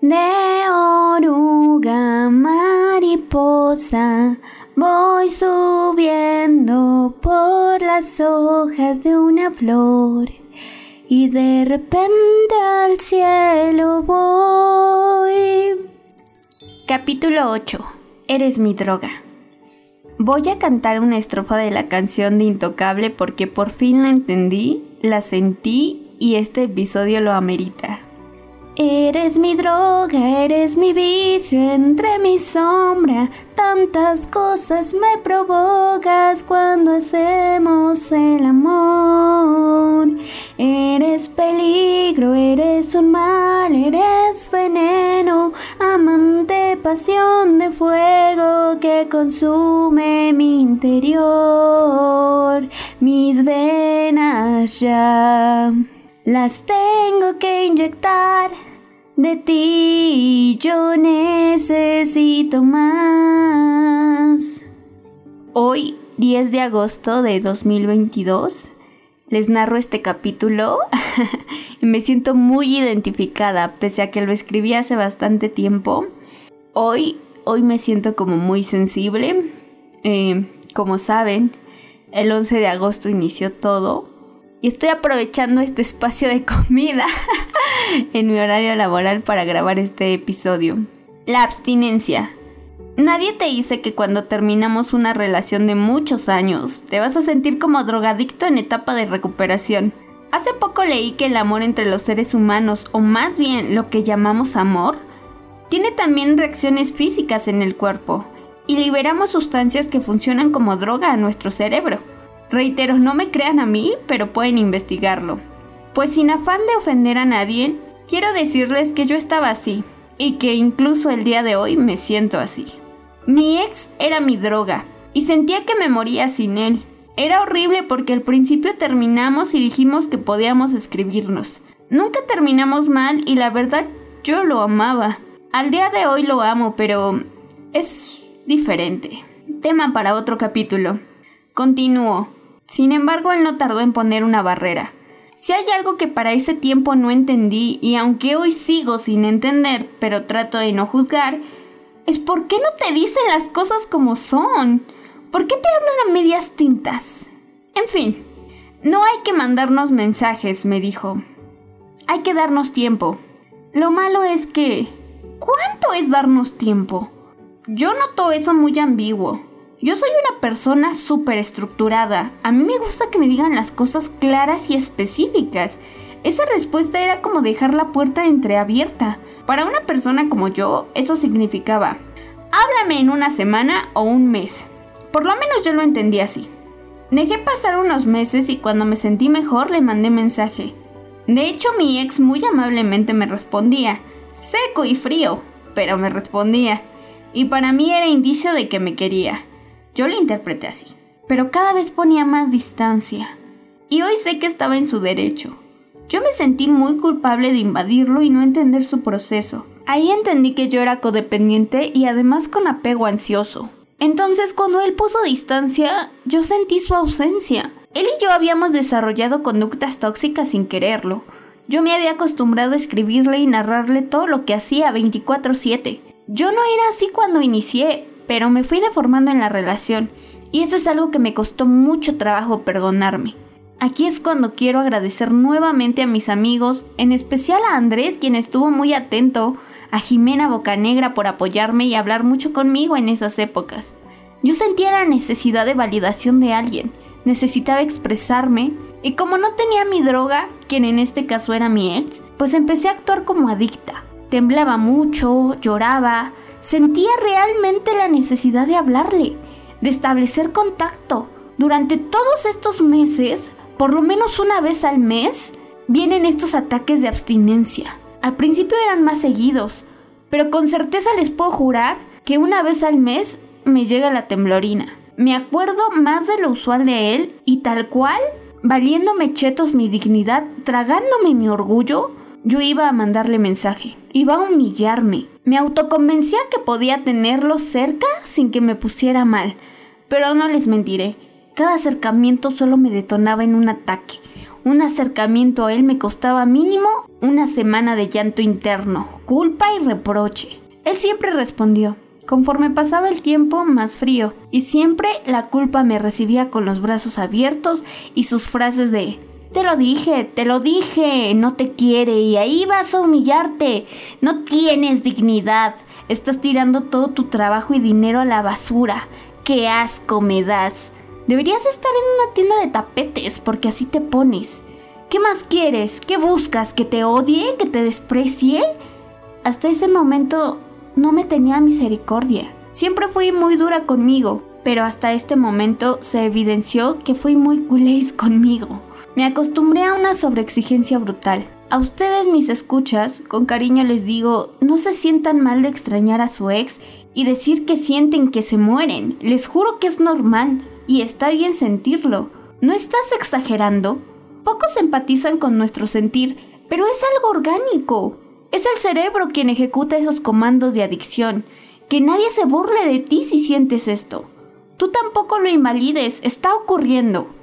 De oruga mariposa voy subiendo por las hojas de una flor y de repente al cielo voy. Capítulo 8. Eres mi droga. Voy a cantar una estrofa de la canción de Intocable porque por fin la entendí, la sentí y este episodio lo amerita. Eres mi droga, eres mi vicio entre mi sombra. Tantas cosas me provocas cuando hacemos el amor. Eres peligro, eres un mal, eres veneno, amante, pasión de fuego que consume mi interior, mis venas ya. Las tengo que inyectar de ti yo necesito más. Hoy, 10 de agosto de 2022, les narro este capítulo y me siento muy identificada, pese a que lo escribí hace bastante tiempo. Hoy, hoy me siento como muy sensible. Eh, como saben, el 11 de agosto inició todo y estoy aprovechando este espacio de comida en mi horario laboral para grabar este episodio. La abstinencia. Nadie te dice que cuando terminamos una relación de muchos años, te vas a sentir como drogadicto en etapa de recuperación. Hace poco leí que el amor entre los seres humanos, o más bien lo que llamamos amor, tiene también reacciones físicas en el cuerpo, y liberamos sustancias que funcionan como droga a nuestro cerebro. Reitero, no me crean a mí, pero pueden investigarlo. Pues sin afán de ofender a nadie, quiero decirles que yo estaba así, y que incluso el día de hoy me siento así. Mi ex era mi droga, y sentía que me moría sin él. Era horrible porque al principio terminamos y dijimos que podíamos escribirnos. Nunca terminamos mal y la verdad yo lo amaba. Al día de hoy lo amo, pero es diferente. Tema para otro capítulo. Continúo. Sin embargo, él no tardó en poner una barrera. Si hay algo que para ese tiempo no entendí, y aunque hoy sigo sin entender, pero trato de no juzgar, es por qué no te dicen las cosas como son. ¿Por qué te hablan a medias tintas? En fin, no hay que mandarnos mensajes, me dijo. Hay que darnos tiempo. Lo malo es que... ¿Cuánto es darnos tiempo? Yo noto eso muy ambiguo. Yo soy una persona súper estructurada. A mí me gusta que me digan las cosas claras y específicas. Esa respuesta era como dejar la puerta entreabierta. Para una persona como yo, eso significaba, háblame en una semana o un mes. Por lo menos yo lo entendí así. Dejé pasar unos meses y cuando me sentí mejor le mandé mensaje. De hecho, mi ex muy amablemente me respondía, seco y frío, pero me respondía. Y para mí era indicio de que me quería. Yo lo interpreté así. Pero cada vez ponía más distancia. Y hoy sé que estaba en su derecho. Yo me sentí muy culpable de invadirlo y no entender su proceso. Ahí entendí que yo era codependiente y además con apego ansioso. Entonces cuando él puso distancia, yo sentí su ausencia. Él y yo habíamos desarrollado conductas tóxicas sin quererlo. Yo me había acostumbrado a escribirle y narrarle todo lo que hacía 24/7. Yo no era así cuando inicié, pero me fui deformando en la relación y eso es algo que me costó mucho trabajo perdonarme. Aquí es cuando quiero agradecer nuevamente a mis amigos, en especial a Andrés, quien estuvo muy atento, a Jimena Bocanegra por apoyarme y hablar mucho conmigo en esas épocas. Yo sentía la necesidad de validación de alguien, necesitaba expresarme, y como no tenía mi droga, quien en este caso era mi ex, pues empecé a actuar como adicta. Temblaba mucho, lloraba, Sentía realmente la necesidad de hablarle, de establecer contacto. Durante todos estos meses, por lo menos una vez al mes, vienen estos ataques de abstinencia. Al principio eran más seguidos, pero con certeza les puedo jurar que una vez al mes me llega la temblorina. Me acuerdo más de lo usual de él y tal cual, valiéndome chetos mi dignidad, tragándome mi orgullo, yo iba a mandarle mensaje, iba a humillarme. Me autoconvencía que podía tenerlo cerca sin que me pusiera mal, pero no les mentiré. Cada acercamiento solo me detonaba en un ataque, Un acercamiento a él me costaba mínimo una semana de llanto interno, culpa y reproche. Él siempre respondió. Conforme pasaba el tiempo, más frío, y siempre la culpa me recibía con los brazos abiertos y sus frases de te lo dije, te lo dije, no te quiere y ahí vas a humillarte. No tienes dignidad. Estás tirando todo tu trabajo y dinero a la basura. ¡Qué asco me das! Deberías estar en una tienda de tapetes porque así te pones. ¿Qué más quieres? ¿Qué buscas? ¿Que te odie? ¿Que te desprecie? Hasta ese momento no me tenía misericordia. Siempre fui muy dura conmigo, pero hasta este momento se evidenció que fui muy culéis conmigo. Me acostumbré a una sobreexigencia brutal. A ustedes mis escuchas, con cariño les digo, no se sientan mal de extrañar a su ex y decir que sienten que se mueren. Les juro que es normal y está bien sentirlo. ¿No estás exagerando? Pocos empatizan con nuestro sentir, pero es algo orgánico. Es el cerebro quien ejecuta esos comandos de adicción. Que nadie se burle de ti si sientes esto. Tú tampoco lo invalides, está ocurriendo.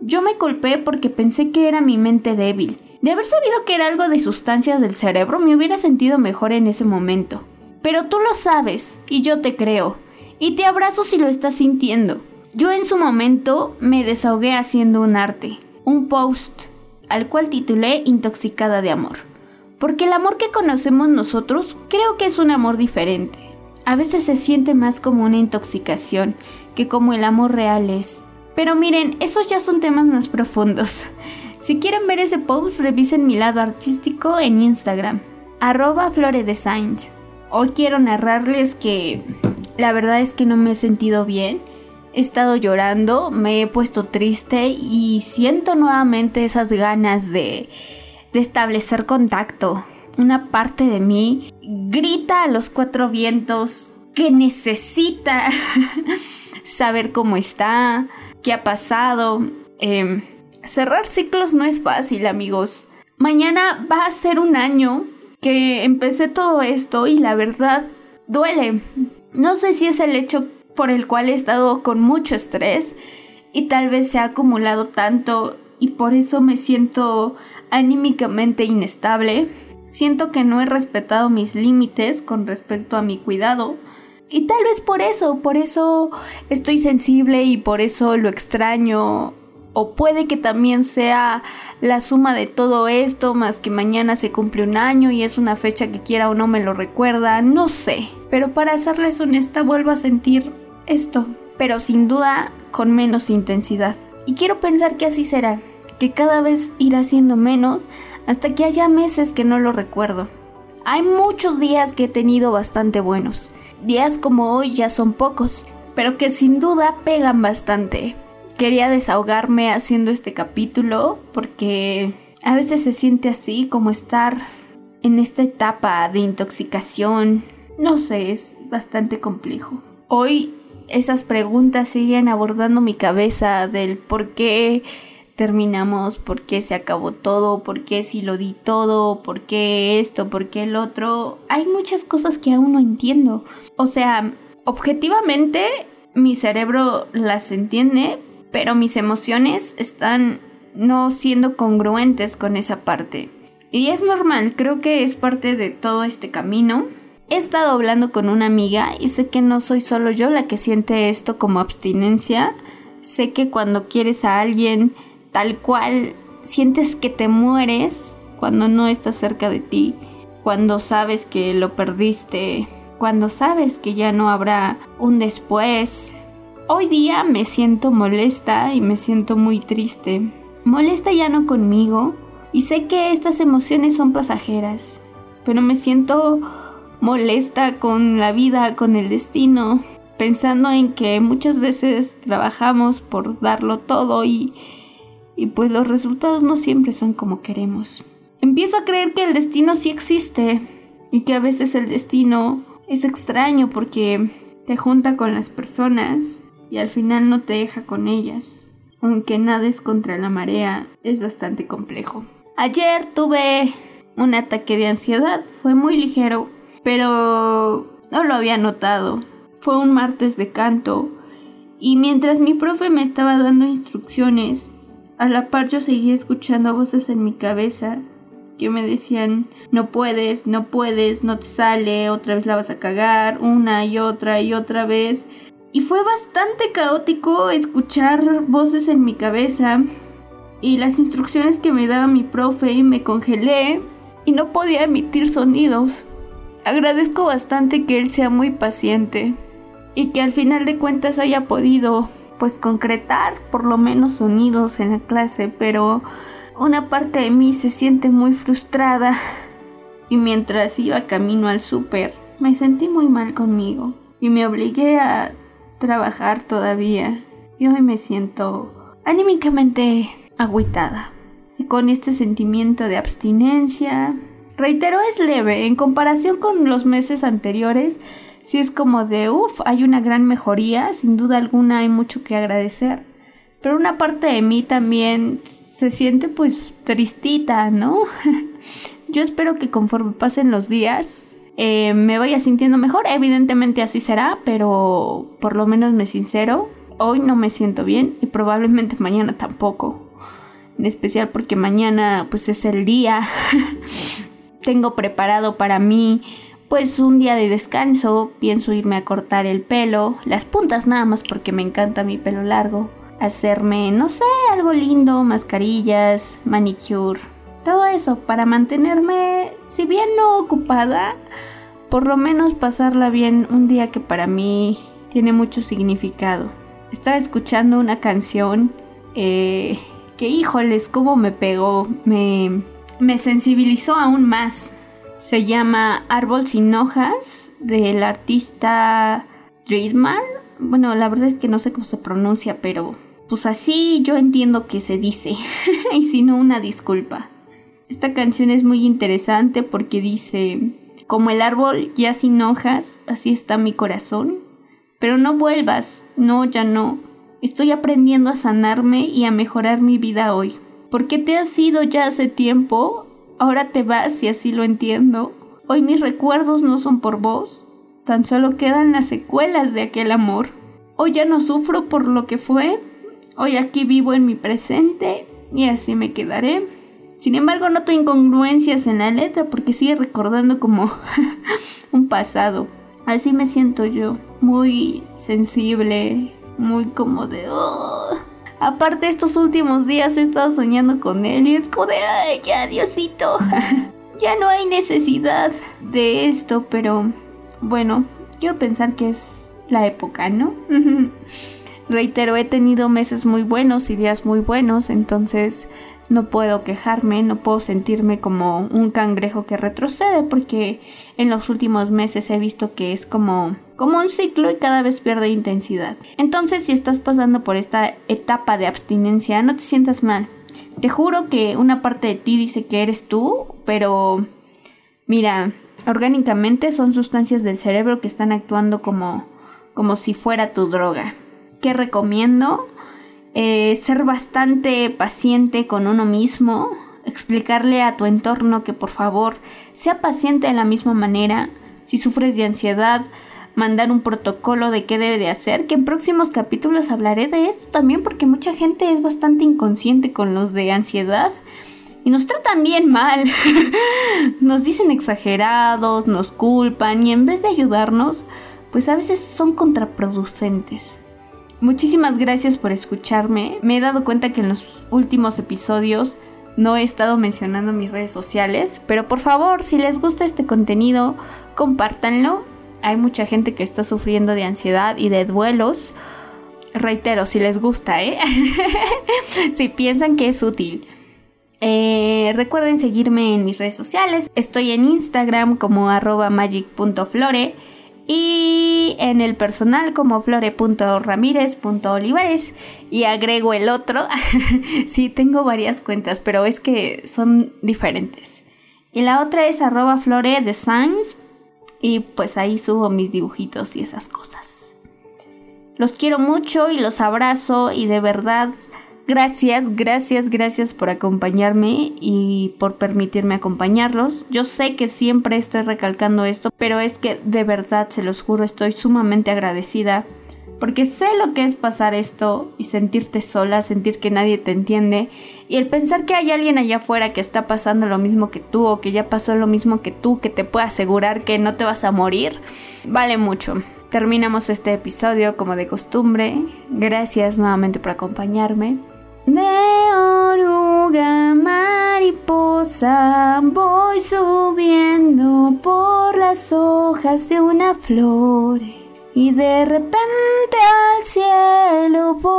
Yo me culpé porque pensé que era mi mente débil. De haber sabido que era algo de sustancias del cerebro, me hubiera sentido mejor en ese momento. Pero tú lo sabes, y yo te creo. Y te abrazo si lo estás sintiendo. Yo en su momento me desahogué haciendo un arte, un post, al cual titulé Intoxicada de Amor. Porque el amor que conocemos nosotros creo que es un amor diferente. A veces se siente más como una intoxicación que como el amor real es. Pero miren, esos ya son temas más profundos. Si quieren ver ese post, revisen mi lado artístico en Instagram, arroba. Hoy quiero narrarles que la verdad es que no me he sentido bien. He estado llorando, me he puesto triste y siento nuevamente esas ganas de establecer contacto. Una parte de mí grita a los cuatro vientos que necesita saber cómo está, qué ha pasado. Em, cerrar ciclos no es fácil, amigos. Mañana va a ser un año que empecé todo esto y la verdad duele. No sé si es el hecho por el cual he estado con mucho estrés y tal vez se ha acumulado tanto y por eso me siento anímicamente inestable, siento que no he respetado mis límites con respecto a mi cuidado. Y tal vez por eso, por eso estoy sensible y por eso lo extraño. O puede que también sea la suma de todo esto, más que mañana se cumple un año y es una fecha que quiera o no me lo recuerda, no sé. Pero para serles honesta, vuelvo a sentir esto, pero sin duda con menos intensidad. Y quiero pensar que así será que cada vez irá siendo menos hasta que haya meses que no lo recuerdo. Hay muchos días que he tenido bastante buenos. Días como hoy ya son pocos, pero que sin duda pegan bastante. Quería desahogarme haciendo este capítulo porque a veces se siente así como estar en esta etapa de intoxicación. No sé, es bastante complejo. Hoy esas preguntas siguen abordando mi cabeza del por qué terminamos, por qué se acabó todo, por qué si lo di todo, por qué esto, por qué el otro. Hay muchas cosas que aún no entiendo. O sea, objetivamente mi cerebro las entiende, pero mis emociones están no siendo congruentes con esa parte. Y es normal, creo que es parte de todo este camino. He estado hablando con una amiga y sé que no soy solo yo la que siente esto como abstinencia. Sé que cuando quieres a alguien tal cual sientes que te mueres cuando no estás cerca de ti, cuando sabes que lo perdiste, cuando sabes que ya no habrá un después. Hoy día me siento molesta y me siento muy triste. Molesta ya no conmigo y sé que estas emociones son pasajeras, pero me siento molesta con la vida, con el destino, pensando en que muchas veces trabajamos por darlo todo y y pues los resultados no siempre son como queremos. Empiezo a creer que el destino sí existe y que a veces el destino es extraño porque te junta con las personas y al final no te deja con ellas. Aunque nades contra la marea, es bastante complejo. Ayer tuve un ataque de ansiedad, fue muy ligero, pero no lo había notado. Fue un martes de canto y mientras mi profe me estaba dando instrucciones, A la par yo seguía escuchando voces en mi cabeza que me decían, no puedes, no puedes, no te sale, otra vez la vas a cagar, una y otra y otra vez. Y fue bastante caótico escuchar voces en mi cabeza y las instrucciones que me daba mi profe y me congelé y no podía emitir sonidos. Agradezco bastante que él sea muy paciente y que al final de cuentas haya podido pues concretar por lo menos sonidos en la clase, pero una parte de mí se siente muy frustrada y mientras iba camino al súper me sentí muy mal conmigo y me obligué a trabajar todavía y hoy me siento anímicamente agüitada y con este sentimiento de abstinencia. Reitero, es leve en comparación con los meses anteriores. Si es como de, uff, hay una gran mejoría, sin duda alguna hay mucho que agradecer. Pero una parte de mí también se siente pues tristita, ¿no? Yo espero que conforme pasen los días eh, me vaya sintiendo mejor. Evidentemente así será, pero por lo menos me sincero. Hoy no me siento bien y probablemente mañana tampoco. En especial porque mañana pues es el día. Tengo preparado para mí pues un día de descanso. Pienso irme a cortar el pelo, las puntas nada más porque me encanta mi pelo largo hacerme, no sé, algo lindo, mascarillas, manicure, todo eso para mantenerme, si bien no ocupada, por lo menos pasarla bien un día que para mí tiene mucho significado. Estaba escuchando una canción eh, que, híjoles, cómo me pegó, me, me sensibilizó aún más. Se llama Árbol sin hojas del artista Dreidmar. Bueno, la verdad es que no sé cómo se pronuncia, pero pues así yo entiendo que se dice, y si no una disculpa. Esta canción es muy interesante porque dice, como el árbol ya sin hojas, así está mi corazón. Pero no vuelvas, no, ya no. Estoy aprendiendo a sanarme y a mejorar mi vida hoy. ¿Por qué te has ido ya hace tiempo? Ahora te vas y así lo entiendo. Hoy mis recuerdos no son por vos, tan solo quedan las secuelas de aquel amor. Hoy ya no sufro por lo que fue, Hoy aquí vivo en mi presente y así me quedaré. Sin embargo, noto incongruencias en la letra porque sigue recordando como un pasado. Así me siento yo, muy sensible, muy como de... Aparte, estos últimos días he estado soñando con él y es como de... ¡Ay, ya, Diosito! ya no hay necesidad de esto, pero bueno, quiero pensar que es la época, ¿no? Reitero, he tenido meses muy buenos y días muy buenos, entonces no puedo quejarme, no puedo sentirme como un cangrejo que retrocede porque en los últimos meses he visto que es como como un ciclo y cada vez pierde intensidad. Entonces, si estás pasando por esta etapa de abstinencia, no te sientas mal. Te juro que una parte de ti dice que eres tú, pero mira, orgánicamente son sustancias del cerebro que están actuando como como si fuera tu droga que recomiendo. Eh, ser bastante paciente con uno mismo, explicarle a tu entorno que por favor sea paciente de la misma manera. Si sufres de ansiedad, mandar un protocolo de qué debe de hacer, que en próximos capítulos hablaré de esto también porque mucha gente es bastante inconsciente con los de ansiedad y nos tratan bien mal. nos dicen exagerados, nos culpan y en vez de ayudarnos, pues a veces son contraproducentes. Muchísimas gracias por escucharme. Me he dado cuenta que en los últimos episodios no he estado mencionando mis redes sociales, pero por favor, si les gusta este contenido, compártanlo. Hay mucha gente que está sufriendo de ansiedad y de duelos. Reitero, si les gusta, ¿eh? si piensan que es útil. Eh, recuerden seguirme en mis redes sociales. Estoy en Instagram como magic.flore y en el personal como flore.ramírez.olivares y agrego el otro. sí, tengo varias cuentas, pero es que son diferentes. Y la otra es arroba flore designs y pues ahí subo mis dibujitos y esas cosas. Los quiero mucho y los abrazo y de verdad Gracias, gracias, gracias por acompañarme y por permitirme acompañarlos. Yo sé que siempre estoy recalcando esto, pero es que de verdad, se los juro, estoy sumamente agradecida porque sé lo que es pasar esto y sentirte sola, sentir que nadie te entiende y el pensar que hay alguien allá afuera que está pasando lo mismo que tú o que ya pasó lo mismo que tú, que te puede asegurar que no te vas a morir, vale mucho. Terminamos este episodio como de costumbre. Gracias nuevamente por acompañarme. De oruga mariposa voy subiendo por las hojas de una flor y de repente al cielo voy.